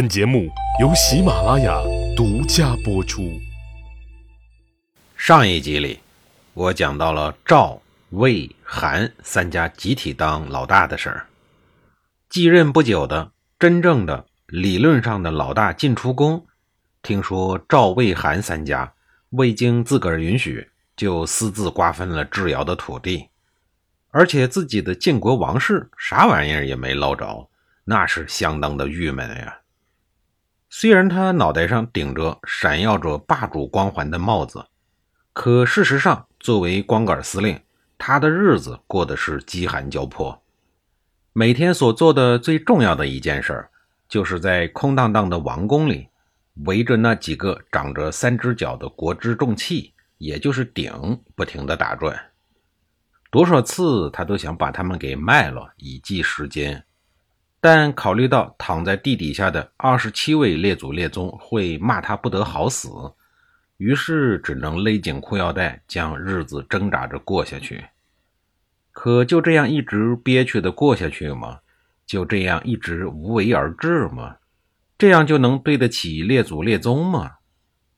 本节目由喜马拉雅独家播出。上一集里，我讲到了赵、魏、韩三家集体当老大的事儿。继任不久的真正的理论上的老大晋出公，听说赵、魏、韩三家未经自个儿允许，就私自瓜分了智瑶的土地，而且自己的晋国王室啥玩意儿也没捞着，那是相当的郁闷呀。虽然他脑袋上顶着闪耀着霸主光环的帽子，可事实上，作为光杆司令，他的日子过得是饥寒交迫。每天所做的最重要的一件事，就是在空荡荡的王宫里，围着那几个长着三只脚的国之重器，也就是鼎，不停地打转。多少次他都想把他们给卖了，以计时间。但考虑到躺在地底下的二十七位列祖列宗会骂他不得好死，于是只能勒紧裤腰带，将日子挣扎着过下去。可就这样一直憋屈的过下去吗？就这样一直无为而治吗？这样就能对得起列祖列宗吗？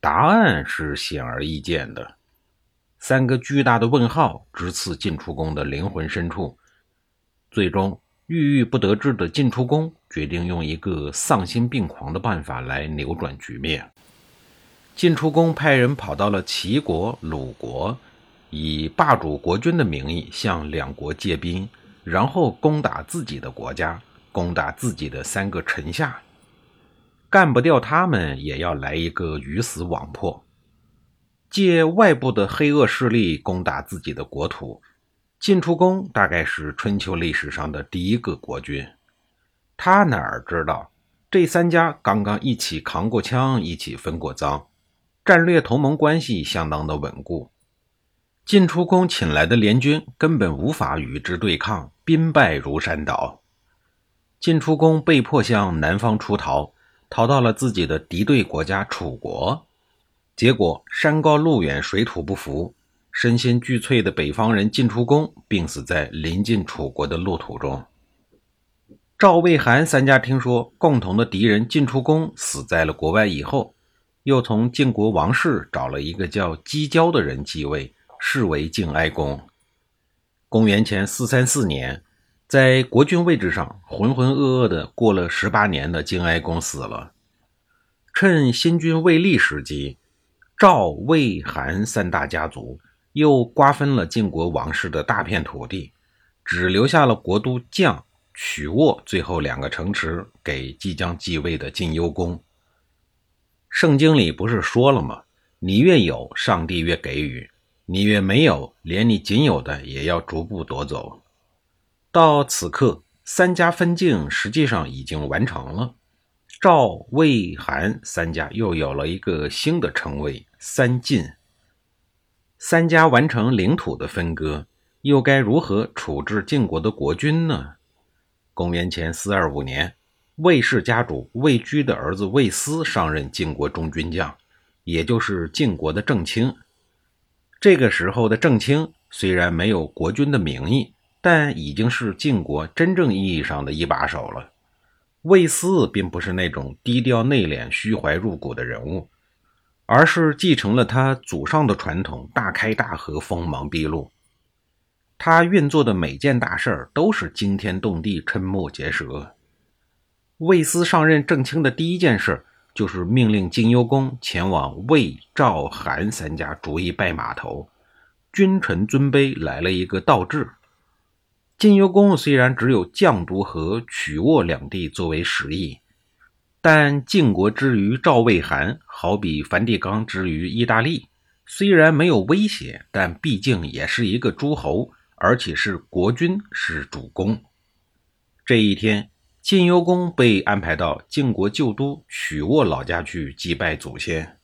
答案是显而易见的。三个巨大的问号直刺进出宫的灵魂深处，最终。郁郁不得志的晋出公决定用一个丧心病狂的办法来扭转局面。晋出公派人跑到了齐国、鲁国，以霸主国君的名义向两国借兵，然后攻打自己的国家，攻打自己的三个臣下。干不掉他们，也要来一个鱼死网破。借外部的黑恶势力攻打自己的国土。晋出公大概是春秋历史上的第一个国君，他哪儿知道这三家刚刚一起扛过枪，一起分过赃，战略同盟关系相当的稳固。晋出公请来的联军根本无法与之对抗，兵败如山倒。晋出公被迫向南方出逃，逃到了自己的敌对国家楚国，结果山高路远，水土不服。身心俱脆的北方人晋出公病死在临近楚国的路途中。赵、魏、韩三家听说共同的敌人晋出公死在了国外以后，又从晋国王室找了一个叫姬交的人继位，视为晋哀公。公元前四三四年，在国君位置上浑浑噩噩的过了十八年的晋哀公死了。趁新君未立时机，赵、魏、韩三大家族。又瓜分了晋国王室的大片土地，只留下了国都绛、曲沃最后两个城池给即将继位的晋幽公。圣经里不是说了吗？你越有，上帝越给予；你越没有，连你仅有的也要逐步夺走。到此刻，三家分晋实际上已经完成了。赵、魏、韩三家又有了一个新的称谓——三晋。三家完成领土的分割，又该如何处置晋国的国君呢？公元前四二五年，魏氏家主魏居的儿子魏斯上任晋国中军将，也就是晋国的正卿。这个时候的正卿虽然没有国君的名义，但已经是晋国真正意义上的一把手了。魏斯并不是那种低调内敛、虚怀入骨的人物。而是继承了他祖上的传统，大开大合，锋芒毕露。他运作的每件大事儿都是惊天动地、瞠目结舌。魏斯上任正卿的第一件事，就是命令晋幽公前往魏、赵、韩三家逐一拜码头，君臣尊卑来了一个倒置。晋幽公虽然只有绛都和曲沃两地作为实役。但晋国之于赵、魏、韩，好比梵蒂冈之于意大利，虽然没有威胁，但毕竟也是一个诸侯，而且是国君，是主公。这一天，晋幽公被安排到晋国旧都曲沃老家去祭拜祖先。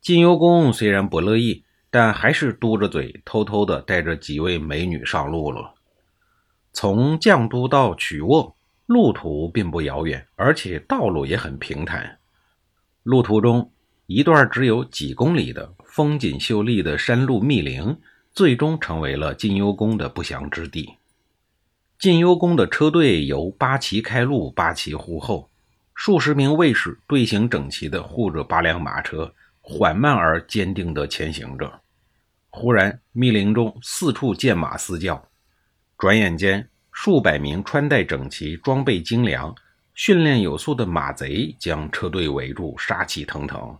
晋幽公虽然不乐意，但还是嘟着嘴，偷偷的带着几位美女上路了。从绛都到曲沃。路途并不遥远，而且道路也很平坦。路途中，一段只有几公里的风景秀丽的山路密林，最终成为了晋幽公的不祥之地。晋幽公的车队由八旗开路，八旗护后，数十名卫士队形整齐地护着八辆马车，缓慢而坚定地前行着。忽然，密林中四处见马嘶叫，转眼间，数百名穿戴整齐、装备精良、训练有素的马贼将车队围住，杀气腾腾。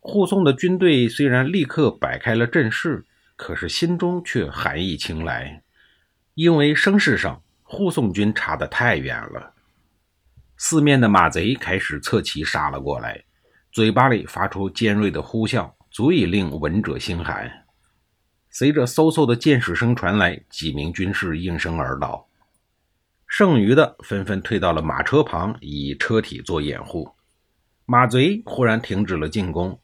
护送的军队虽然立刻摆开了阵势，可是心中却寒意侵来，因为声势上护送军差得太远了。四面的马贼开始侧骑杀了过来，嘴巴里发出尖锐的呼啸，足以令闻者心寒。随着嗖嗖的箭矢声传来，几名军士应声而倒，剩余的纷纷退到了马车旁，以车体做掩护。马贼忽然停止了进攻，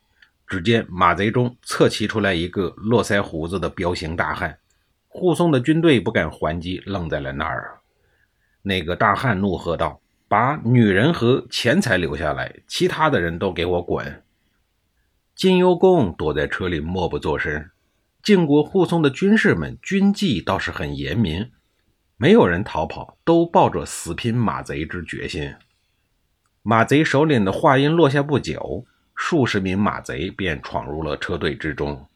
只见马贼中侧骑出来一个络腮胡子的彪形大汉，护送的军队不敢还击，愣在了那儿。那个大汉怒喝道：“把女人和钱财留下来，其他的人都给我滚！”金幽公躲在车里默不作声。晋国护送的军士们军纪倒是很严明，没有人逃跑，都抱着死拼马贼之决心。马贼首领的话音落下不久，数十名马贼便闯入了车队之中。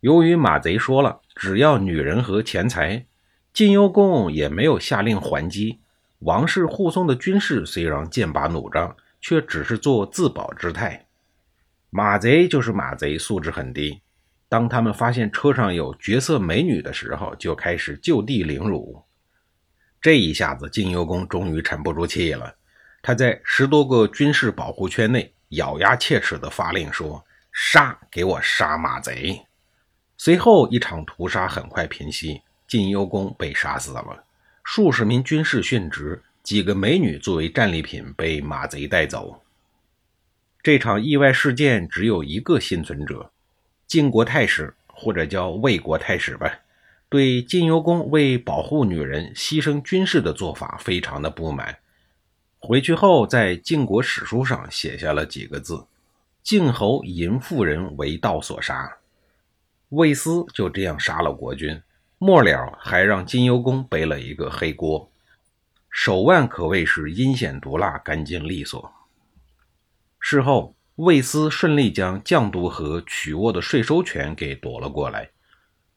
由于马贼说了只要女人和钱财，晋幽公也没有下令还击。王室护送的军士虽然剑拔弩张，却只是做自保之态。马贼就是马贼，素质很低。当他们发现车上有绝色美女的时候，就开始就地凌辱。这一下子，晋幽公终于沉不住气了。他在十多个军事保护圈内咬牙切齿地发令说：“杀！给我杀马贼！”随后，一场屠杀很快平息，晋幽公被杀死了，数十名军士殉职，几个美女作为战利品被马贼带走。这场意外事件只有一个幸存者。晋国太史，或者叫魏国太史吧，对晋幽公为保护女人牺牲军事的做法非常的不满。回去后，在晋国史书上写下了几个字：“晋侯淫妇人为道所杀。”魏斯就这样杀了国君，末了还让晋幽公背了一个黑锅，手腕可谓是阴险毒辣、干净利索。事后。魏斯顺利将绛都和曲沃的税收权给夺了过来，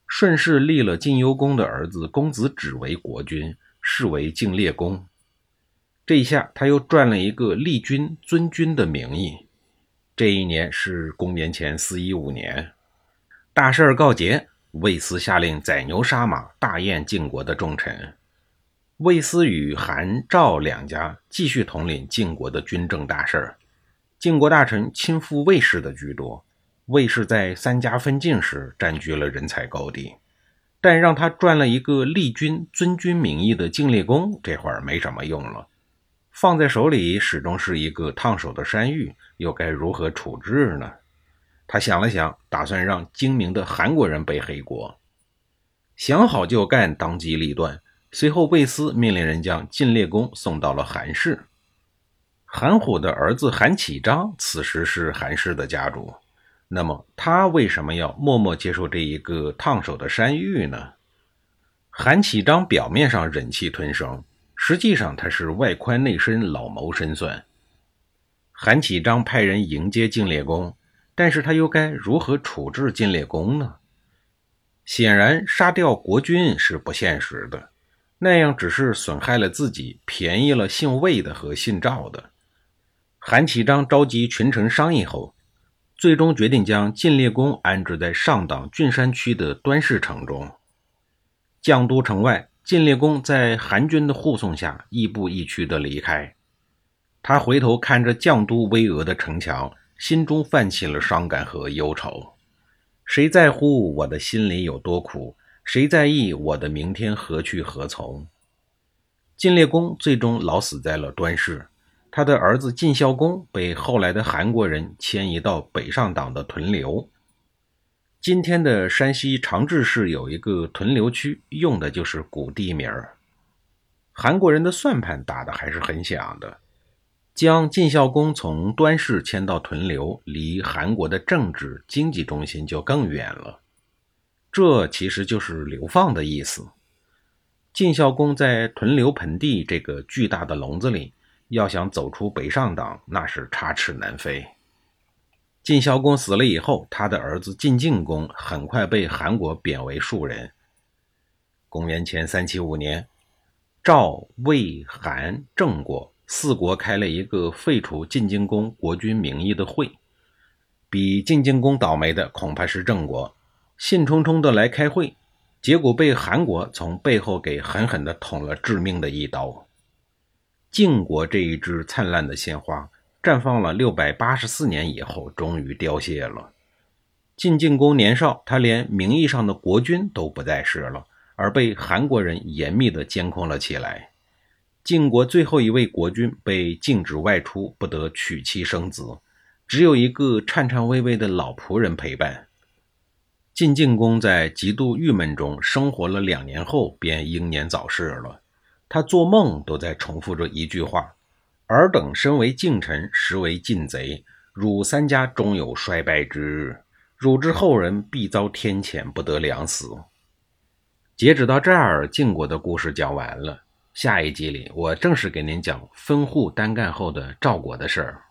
顺势立了晋幽公的儿子公子止为国君，是为晋烈公。这一下他又赚了一个立君尊君的名义。这一年是公元前四一五年，大事告捷，魏斯下令宰牛杀马，大宴晋国的重臣。魏斯与韩、赵两家继续统领晋国的军政大事儿。晋国大臣亲附魏氏的居多，魏氏在三家分晋时占据了人才高地，但让他赚了一个立君尊君名义的晋烈公，这会儿没什么用了。放在手里始终是一个烫手的山芋，又该如何处置呢？他想了想，打算让精明的韩国人背黑锅。想好就干，当机立断。随后，魏斯命令人将晋烈公送到了韩氏。韩虎的儿子韩启章此时是韩氏的家主，那么他为什么要默默接受这一个烫手的山芋呢？韩启章表面上忍气吞声，实际上他是外宽内深，老谋深算。韩启章派人迎接晋烈公，但是他又该如何处置晋烈公呢？显然，杀掉国君是不现实的，那样只是损害了自己，便宜了姓魏的和姓赵的。韩启章召集群臣商议后，最终决定将晋烈公安置在上党郡山区的端氏城中。绛都城外，晋烈公在韩军的护送下，亦步亦趋地离开。他回头看着绛都巍峨的城墙，心中泛起了伤感和忧愁。谁在乎我的心里有多苦？谁在意我的明天何去何从？晋烈公最终老死在了端氏。他的儿子晋孝公被后来的韩国人迁移到北上党的屯留。今天的山西长治市有一个屯留区，用的就是古地名儿。韩国人的算盘打得还是很响的，将晋孝公从端氏迁到屯留，离韩国的政治经济中心就更远了。这其实就是流放的意思。晋孝公在屯留盆地这个巨大的笼子里。要想走出北上党，那是插翅难飞。晋孝公死了以后，他的儿子晋敬公很快被韩国贬为庶人。公元前三七五年，赵、魏、韩、郑国四国开了一个废除晋敬公国君名义的会。比晋敬公倒霉的恐怕是郑国，兴冲冲的来开会，结果被韩国从背后给狠狠地捅了致命的一刀。晋国这一枝灿烂的鲜花，绽放了六百八十四年以后，终于凋谢了。晋敬公年少，他连名义上的国君都不再是了。而被韩国人严密地监控了起来。晋国最后一位国君被禁止外出，不得娶妻生子，只有一个颤颤巍巍的老仆人陪伴。晋敬公在极度郁闷中生活了两年后，便英年早逝了。他做梦都在重复着一句话：“尔等身为晋臣，实为晋贼。汝三家终有衰败之日，汝之后人必遭天谴，不得良死。”截止到这儿，晋国的故事讲完了。下一集里，我正式给您讲分户单干后的赵国的事儿。